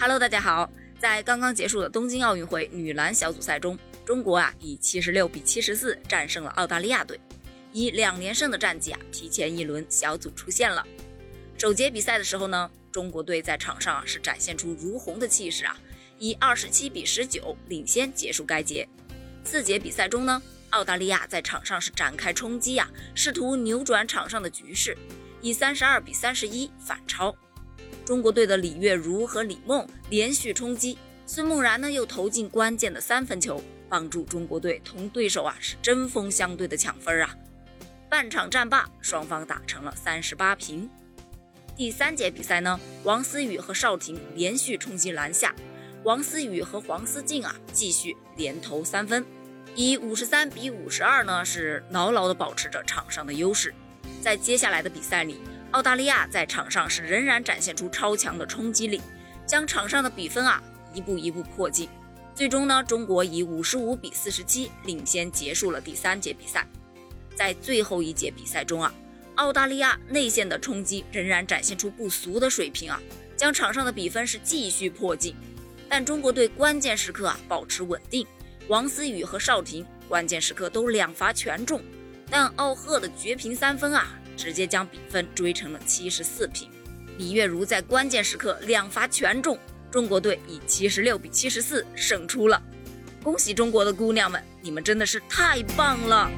Hello，大家好。在刚刚结束的东京奥运会女篮小组赛中，中国啊以七十六比七十四战胜了澳大利亚队，以两连胜的战绩啊提前一轮小组出线了。首节比赛的时候呢，中国队在场上是展现出如虹的气势啊，以二十七比十九领先结束该节。四节比赛中呢，澳大利亚在场上是展开冲击呀，试图扭转场上的局势，以三十二比三十一反超。中国队的李月如和李梦连续冲击，孙梦然呢又投进关键的三分球，帮助中国队同对手啊是针锋相对的抢分啊。半场战罢，双方打成了三十八平。第三节比赛呢，王思雨和邵婷连续冲击篮下，王思雨和黄思静啊继续连投三分，以五十三比五十二呢是牢牢的保持着场上的优势。在接下来的比赛里。澳大利亚在场上是仍然展现出超强的冲击力，将场上的比分啊一步一步迫近。最终呢，中国以五十五比四十七领先结束了第三节比赛。在最后一节比赛中啊，澳大利亚内线的冲击仍然展现出不俗的水平啊，将场上的比分是继续迫近。但中国队关键时刻啊保持稳定，王思雨和邵婷关键时刻都两罚全中，但奥赫的绝平三分啊。直接将比分追成了七十四平，李月如在关键时刻两罚全中，中国队以七十六比七十四胜出了。恭喜中国的姑娘们，你们真的是太棒了！